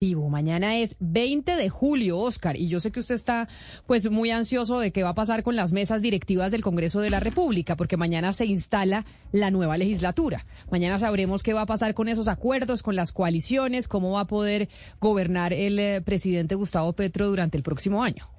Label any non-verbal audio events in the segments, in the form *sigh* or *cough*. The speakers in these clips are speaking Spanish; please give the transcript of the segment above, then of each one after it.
Mañana es 20 de julio, Oscar, y yo sé que usted está pues muy ansioso de qué va a pasar con las mesas directivas del Congreso de la República, porque mañana se instala la nueva legislatura. Mañana sabremos qué va a pasar con esos acuerdos, con las coaliciones, cómo va a poder gobernar el eh, presidente Gustavo Petro durante el próximo año.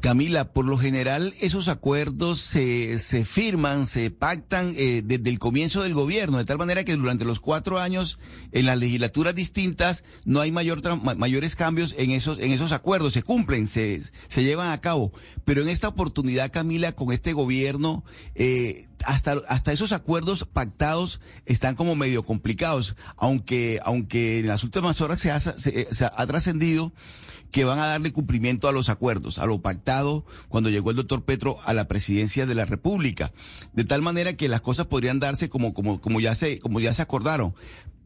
Camila, por lo general esos acuerdos se, se firman, se pactan eh, desde el comienzo del gobierno, de tal manera que durante los cuatro años en las legislaturas distintas no hay mayor mayores cambios en esos, en esos acuerdos, se cumplen, se, se llevan a cabo. Pero en esta oportunidad, Camila, con este gobierno, eh, hasta, hasta esos acuerdos pactados están como medio complicados, aunque, aunque en las últimas horas se ha, se, se ha trascendido que van a darle cumplimiento a los acuerdos, a lo pactado cuando llegó el doctor Petro a la presidencia de la República. De tal manera que las cosas podrían darse como, como, como ya se, como ya se acordaron.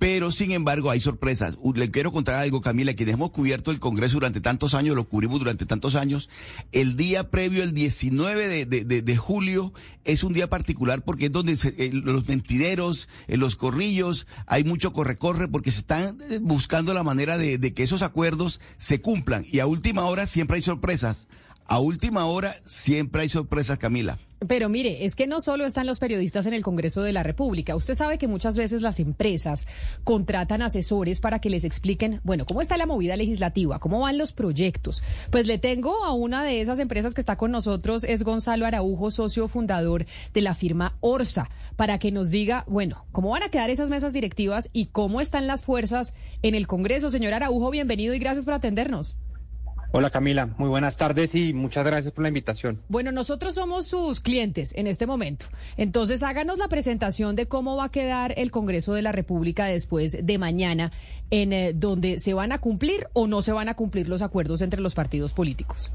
Pero, sin embargo, hay sorpresas. Le quiero contar algo, Camila, que hemos cubierto el Congreso durante tantos años, lo cubrimos durante tantos años. El día previo, el 19 de, julio, es un día particular porque es donde eh, los mentideros, en eh, los corrillos, hay mucho corre-corre porque se están eh, buscando la manera de, de que esos acuerdos se cumplan. Y a última hora siempre hay sorpresas. A última hora siempre hay sorpresas, Camila. Pero mire, es que no solo están los periodistas en el Congreso de la República. Usted sabe que muchas veces las empresas contratan asesores para que les expliquen, bueno, cómo está la movida legislativa, cómo van los proyectos. Pues le tengo a una de esas empresas que está con nosotros, es Gonzalo Araujo, socio fundador de la firma Orsa, para que nos diga, bueno, cómo van a quedar esas mesas directivas y cómo están las fuerzas en el Congreso. Señor Araujo, bienvenido y gracias por atendernos. Hola Camila, muy buenas tardes y muchas gracias por la invitación. Bueno, nosotros somos sus clientes en este momento. Entonces, háganos la presentación de cómo va a quedar el Congreso de la República después de mañana, en eh, donde se van a cumplir o no se van a cumplir los acuerdos entre los partidos políticos.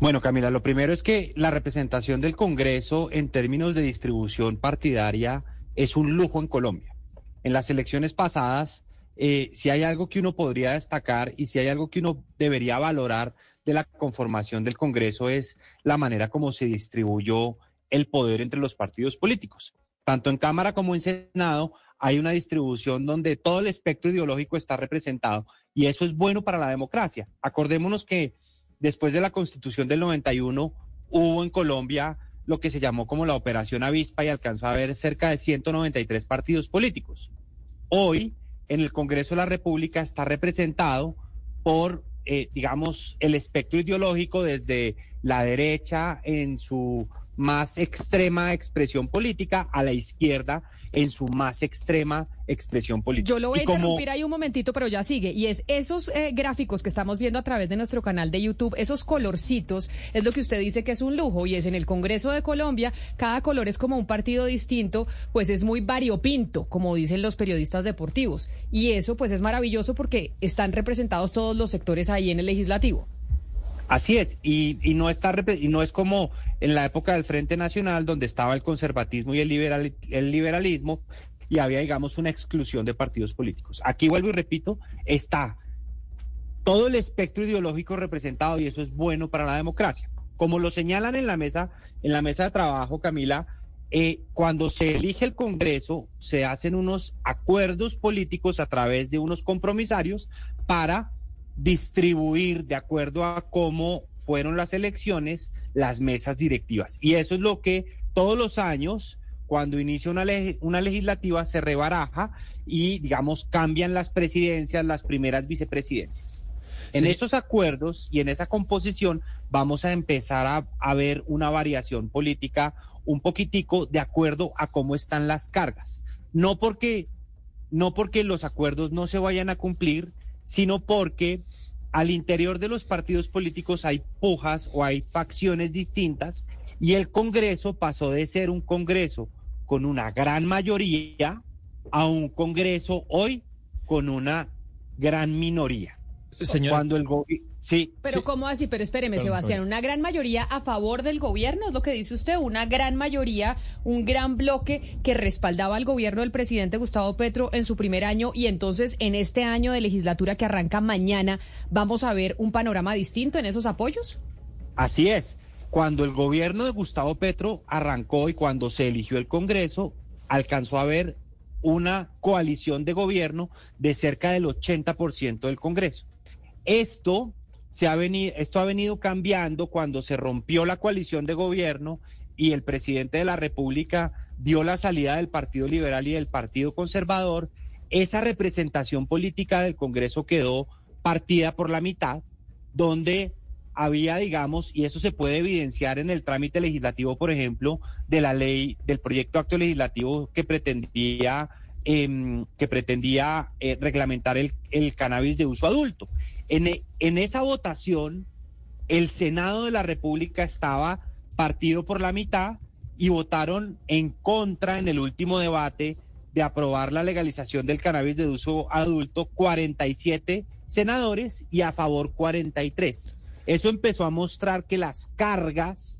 Bueno, Camila, lo primero es que la representación del Congreso en términos de distribución partidaria es un lujo en Colombia. En las elecciones pasadas eh, si hay algo que uno podría destacar y si hay algo que uno debería valorar de la conformación del Congreso es la manera como se distribuyó el poder entre los partidos políticos. Tanto en Cámara como en Senado hay una distribución donde todo el espectro ideológico está representado y eso es bueno para la democracia. Acordémonos que después de la Constitución del 91 hubo en Colombia lo que se llamó como la Operación Avispa y alcanzó a haber cerca de 193 partidos políticos. Hoy en el Congreso de la República está representado por, eh, digamos, el espectro ideológico desde la derecha en su más extrema expresión política a la izquierda en su más extrema expresión política. Yo lo voy a interrumpir ahí un momentito, pero ya sigue. Y es esos eh, gráficos que estamos viendo a través de nuestro canal de YouTube, esos colorcitos, es lo que usted dice que es un lujo. Y es en el Congreso de Colombia, cada color es como un partido distinto, pues es muy variopinto, como dicen los periodistas deportivos. Y eso pues es maravilloso porque están representados todos los sectores ahí en el legislativo. Así es, y, no está y no es como en la época del Frente Nacional, donde estaba el conservatismo y el, liberal, el liberalismo, y había, digamos, una exclusión de partidos políticos. Aquí vuelvo y repito, está todo el espectro ideológico representado y eso es bueno para la democracia. Como lo señalan en la mesa, en la mesa de trabajo, Camila, eh, cuando se elige el Congreso, se hacen unos acuerdos políticos a través de unos compromisarios para distribuir de acuerdo a cómo fueron las elecciones las mesas directivas. Y eso es lo que todos los años, cuando inicia una, una legislativa, se rebaraja y, digamos, cambian las presidencias, las primeras vicepresidencias. En esos acuerdos y en esa composición vamos a empezar a, a, ver una variación política un poquitico de acuerdo a cómo están las cargas. No porque, no porque los acuerdos no se vayan a cumplir, sino porque al interior de los partidos políticos hay pujas o hay facciones distintas y el Congreso pasó de ser un Congreso con una gran mayoría a un Congreso hoy con una gran minoría. Señor. Cuando el Sí. Pero ¿cómo así? Pero espéreme, Sebastián, una gran mayoría a favor del gobierno, es lo que dice usted, una gran mayoría, un gran bloque que respaldaba al gobierno del presidente Gustavo Petro en su primer año y entonces en este año de legislatura que arranca mañana, ¿vamos a ver un panorama distinto en esos apoyos? Así es. Cuando el gobierno de Gustavo Petro arrancó y cuando se eligió el Congreso, alcanzó a ver una coalición de gobierno de cerca del 80% del Congreso. Esto, se ha venido, esto ha venido cambiando cuando se rompió la coalición de gobierno y el presidente de la República vio la salida del Partido Liberal y del Partido Conservador. Esa representación política del Congreso quedó partida por la mitad, donde había, digamos, y eso se puede evidenciar en el trámite legislativo, por ejemplo, de la ley, del proyecto acto legislativo que pretendía, em, que pretendía eh, reglamentar el, cannabis de uso adulto. En, esa votación, el Senado de la República estaba partido por la mitad y votaron en contra en el último debate de aprobar la legalización del cannabis de uso adulto 47 senadores y a favor 43. Eso empezó a mostrar que las cargas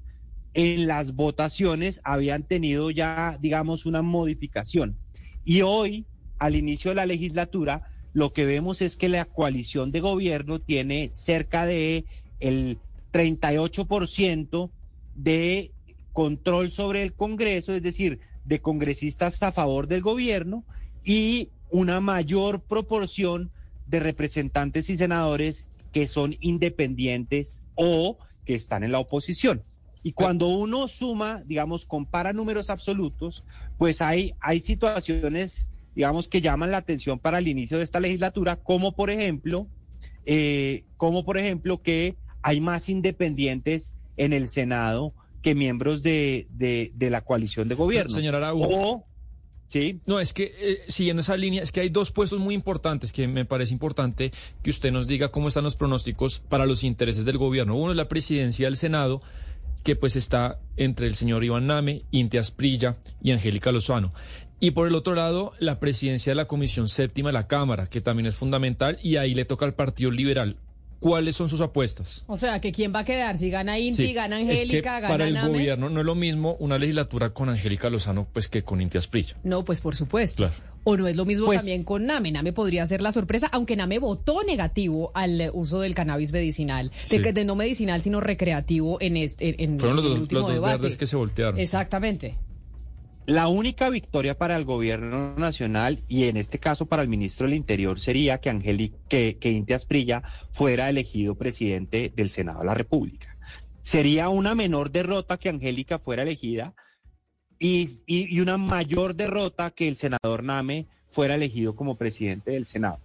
en las votaciones habían tenido ya, digamos, una modificación. Y hoy, al inicio de la legislatura, lo que vemos es que la coalición de gobierno tiene cerca de el 38% de control sobre el Congreso, es decir, de congresistas a favor del gobierno y una mayor proporción de representantes y senadores que son independientes o que están en la oposición. Y cuando uno suma, digamos, compara números absolutos, pues hay, hay situaciones, digamos, que llaman la atención para el inicio de esta legislatura, como por ejemplo, eh, como por ejemplo que hay más independientes en el Senado que miembros de, de, la coalición de gobierno. Señora Araújo. Sí. No, es que eh, siguiendo esa línea, es que hay dos puestos muy importantes que me parece importante que usted nos diga cómo están los pronósticos para los intereses del gobierno. Uno es la presidencia del Senado, que pues está entre el señor Iván Name, Inti Asprilla y Angélica Lozano. Y por el otro lado, la presidencia de la Comisión Séptima de la Cámara, que también es fundamental, y ahí le toca al Partido Liberal. ¿Cuáles son sus apuestas? O sea, que quién va a quedar, si gana Inti, gana Angélica, gana Para el gobierno no es lo mismo una legislatura con Angélica Lozano pues que con Inti Asprilla. No, pues por supuesto. O no es lo mismo pues también con Name. Name podría ser la sorpresa, aunque Name votó negativo al uso del cannabis medicinal, de, de, no medicinal, sino recreativo en este en, Fueron los, dos, los dos verdes que se voltearon. Exactamente. La única victoria para el gobierno nacional y en este caso para el ministro del Interior sería que, Angélica, que, que Inti Asprilla fuera elegido presidente del Senado de la República. Sería una menor derrota que Angélica fuera elegida y, y, una mayor derrota que el senador Name fuera elegido como presidente del Senado.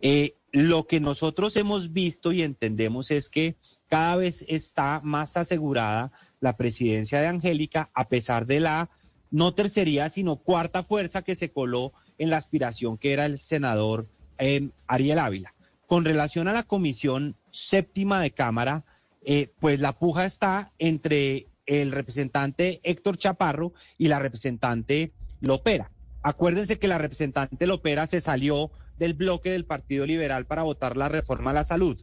Eh, lo que nosotros hemos visto y entendemos es que cada vez está más asegurada la presidencia de Angélica a pesar de la no tercería, sino cuarta fuerza que se coló en la aspiración que era el senador eh, Ariel Ávila. Con relación a la comisión séptima de Cámara, eh, pues la puja está entre el representante Héctor Chaparro y la representante Lopera. Acuérdense que la representante Lopera se salió del bloque del Partido Liberal para votar la reforma a la salud.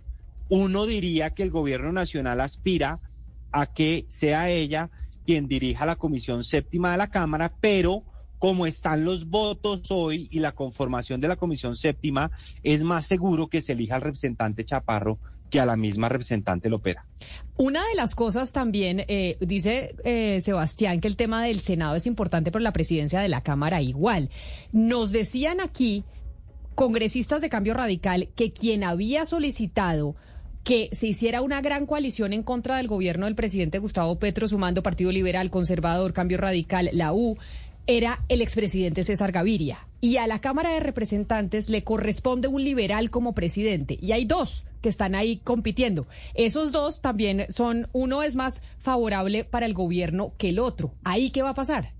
Uno diría que el gobierno nacional aspira a que sea ella quien dirija la Comisión Séptima de la Cámara, pero como están los votos hoy y la conformación de la Comisión Séptima, es más seguro que se elija al representante Chaparro que a la misma representante Lopera. Una de las cosas también, eh, dice eh, Sebastián, que el tema del Senado es importante, pero la presidencia de la Cámara igual. Nos decían aquí, congresistas de cambio radical, que quien había solicitado que se hiciera una gran coalición en contra del gobierno del presidente Gustavo Petro, sumando Partido Liberal, Conservador, Cambio Radical, la U, era el expresidente César Gaviria. Y a la Cámara de Representantes le corresponde un liberal como presidente. Y hay dos que están ahí compitiendo. Esos dos también son, uno es más favorable para el gobierno que el otro. ¿Ahí qué va a pasar?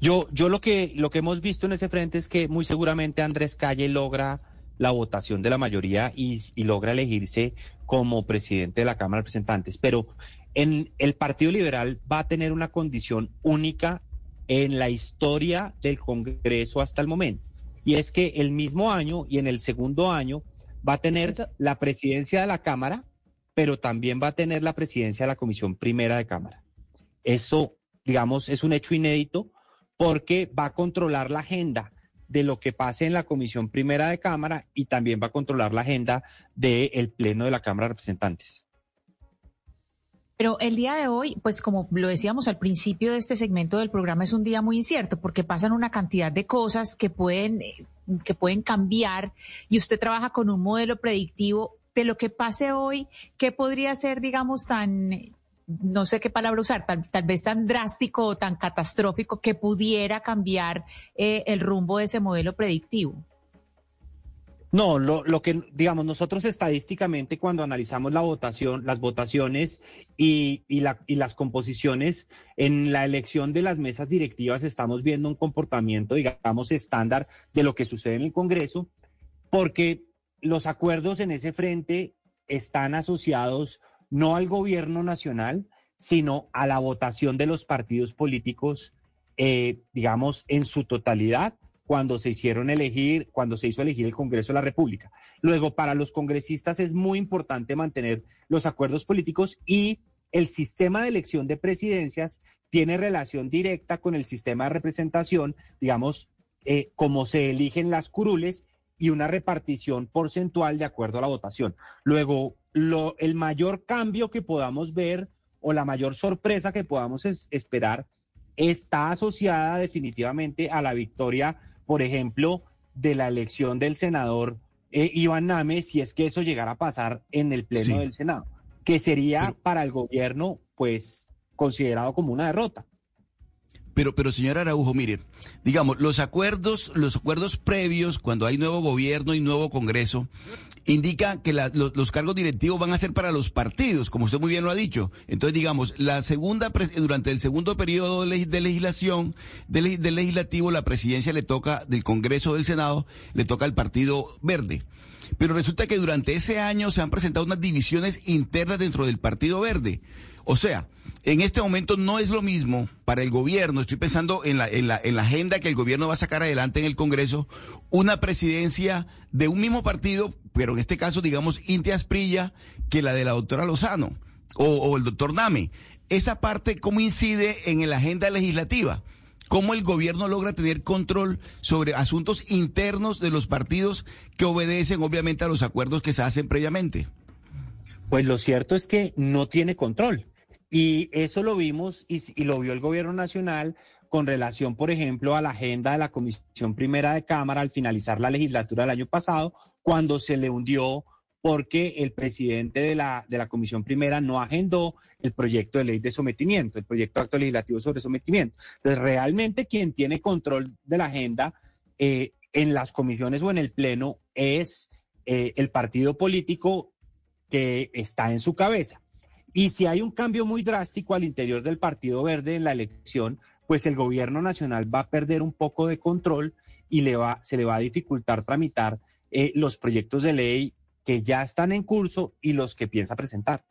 Yo, yo lo que, lo que hemos visto en ese frente es que muy seguramente Andrés Calle logra la votación de la mayoría y, logra elegirse como presidente de la Cámara de Representantes. Pero en el Partido Liberal va a tener una condición única en la historia del Congreso hasta el momento. Y es que el mismo año y en el segundo año va a tener la presidencia de la Cámara, pero también va a tener la presidencia de la Comisión Primera de Cámara. Eso, digamos, es un hecho inédito porque va a controlar la agenda de lo que pase en la Comisión Primera de Cámara y también va a controlar la agenda del Pleno de la Cámara de Representantes. Pero el día de hoy, pues como lo decíamos al principio de este segmento del programa, es un día muy incierto porque pasan una cantidad de cosas que pueden, que pueden cambiar y usted trabaja con un modelo predictivo de lo que pase hoy, ¿qué podría ser, digamos, tan, no sé qué palabra usar, tal, vez tan drástico o tan catastrófico que pudiera cambiar eh, el rumbo de ese modelo predictivo? No, lo, lo, que, digamos, nosotros estadísticamente cuando analizamos la votación, las votaciones y, y las composiciones en la elección de las mesas directivas, estamos viendo un comportamiento, digamos, estándar de lo que sucede en el Congreso, porque los acuerdos en ese frente están asociados no al gobierno nacional, sino a la votación de los partidos políticos, eh, digamos, en su totalidad cuando se hicieron elegir, cuando se hizo elegir el Congreso de la República. Luego, para los congresistas es muy importante mantener los acuerdos políticos y el sistema de elección de presidencias tiene relación directa con el sistema de representación, digamos, eh, como se eligen las curules y una repartición porcentual de acuerdo a la votación. Luego, lo, el mayor cambio que podamos ver o la mayor sorpresa que podamos esperar está asociada definitivamente a la victoria por ejemplo, de la elección del senador eh, Iván Name, si es que eso llegara a pasar en el Pleno del Senado, que sería para el gobierno, pues, considerado como una derrota. Pero, pero señor Araujo, mire, digamos, los acuerdos, los acuerdos previos, cuando hay nuevo gobierno y nuevo Congreso, indica que los, cargos directivos van a ser para los partidos, como usted muy bien lo ha dicho. Entonces, digamos, la segunda, durante el segundo periodo de, legislación, del legislativo, la presidencia le toca, del Congreso del Senado, le toca al Partido Verde. Pero resulta que durante ese año se han presentado unas divisiones internas dentro del Partido Verde. O sea, en este momento no es lo mismo para el gobierno, estoy pensando en la, en la, en la agenda que el gobierno va a sacar adelante en el Congreso, una presidencia de un mismo partido, pero en este caso, digamos, Inti Asprilla, que la de la doctora Lozano o, o el doctor Name. Esa parte, ¿cómo incide en la agenda legislativa? ¿Cómo el gobierno logra tener control sobre asuntos internos de los partidos que obedecen obviamente a los acuerdos que se hacen previamente? Pues lo cierto es que no tiene control. Y eso lo vimos y, lo vio el gobierno nacional con relación, por ejemplo, a la agenda de la Comisión Primera de Cámara al finalizar la legislatura del año pasado, cuando se le hundió porque el presidente de la, de la Comisión Primera no agendó el proyecto de ley de sometimiento, el proyecto de acto legislativo sobre sometimiento. Entonces, realmente quien tiene control de la agenda eh, en las comisiones o en el Pleno es eh, el partido político que está en su cabeza. Y si hay un cambio muy drástico al interior del Partido Verde en la elección, pues el gobierno nacional va a perder un poco de control y le va, se le va a dificultar tramitar eh, los proyectos de ley que ya están en curso y los que piensa presentar.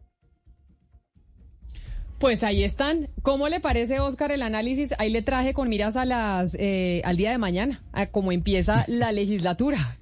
Pues ahí están. ¿Cómo le parece, Oscar, el análisis? Ahí le traje con miras a las, eh, al día de mañana, a cómo empieza la legislatura.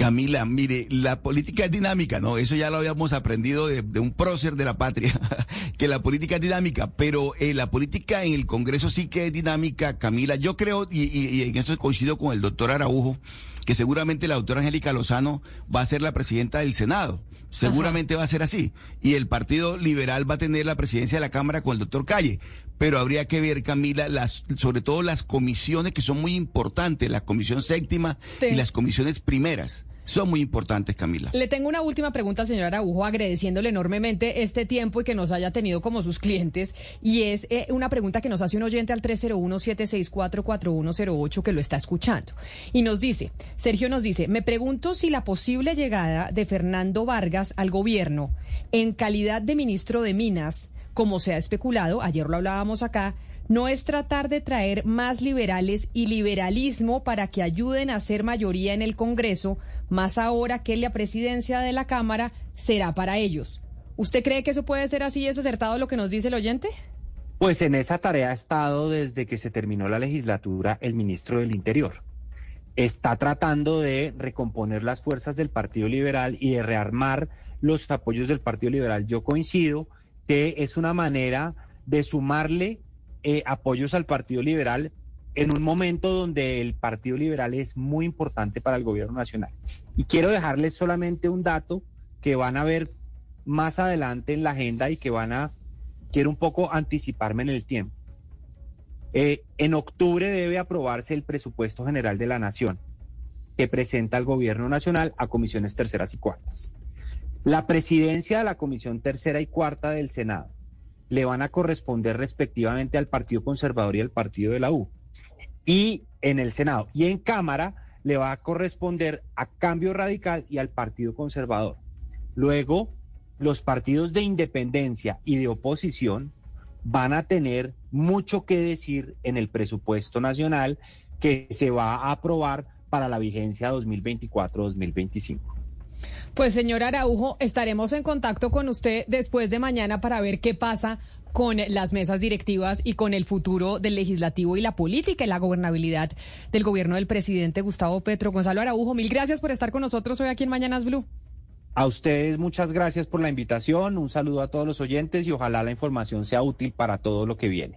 Camila, mire, la política es dinámica, ¿no? Eso ya lo habíamos aprendido de, un prócer de la patria, *laughs* que la política es dinámica, pero eh, la política en el Congreso sí que es dinámica, Camila. Yo creo, y, y, en eso coincido con el doctor Araujo, que seguramente la doctora Angélica Lozano va a ser la presidenta del Senado. Seguramente va a ser así. Y el Partido Liberal va a tener la presidencia de la Cámara con el doctor Calle. Pero habría que ver, Camila, las, sobre todo las comisiones que son muy importantes, la comisión séptima y las comisiones primeras son muy importantes, Camila. Le tengo una última pregunta al señor Araujo, agradeciéndole enormemente este tiempo y que nos haya tenido como sus clientes. Y es eh, una pregunta que nos hace un oyente al 301-764-4108 que lo está escuchando. Y nos dice, Sergio nos dice, me pregunto si la posible llegada de Fernando Vargas al gobierno en calidad de ministro de Minas, como se ha especulado, ayer lo hablábamos acá, no es tratar de traer más liberales y liberalismo para que ayuden a ser mayoría en el Congreso, más ahora que la presidencia de la Cámara será para ellos. ¿Usted cree que eso puede ser así? ¿Es acertado lo que nos dice el oyente? Pues en esa tarea ha estado desde que se terminó la legislatura el ministro del Interior. Está tratando de recomponer las fuerzas del Partido Liberal y de rearmar los apoyos del Partido Liberal. Yo coincido que es una manera de sumarle eh, apoyos al Partido Liberal en un momento donde el Partido Liberal es muy importante para el gobierno nacional. Y quiero dejarles solamente un dato que van a ver más adelante en la agenda y que van a, quiero un poco anticiparme en el tiempo. Eh, en octubre debe aprobarse el presupuesto general de la Nación, que presenta el Gobierno Nacional a comisiones terceras y cuartas. La presidencia de la Comisión Tercera y Cuarta del Senado le van a corresponder respectivamente al Partido Conservador y al Partido de la U. Y en el Senado y en Cámara le va a corresponder a Cambio Radical y al Partido Conservador. Luego, los partidos de independencia y de oposición van a tener mucho que decir en el presupuesto nacional que se va a aprobar para la vigencia 2024-2025. Pues señor Araujo, estaremos en contacto con usted después de mañana para ver qué pasa con las mesas directivas y con el futuro del legislativo y la política y la gobernabilidad del gobierno del presidente Gustavo Petro. Gonzalo Araujo, mil gracias por estar con nosotros hoy aquí en Mañanas Blue. A ustedes muchas gracias por la invitación, un saludo a todos los oyentes y ojalá la información sea útil para todo lo que viene.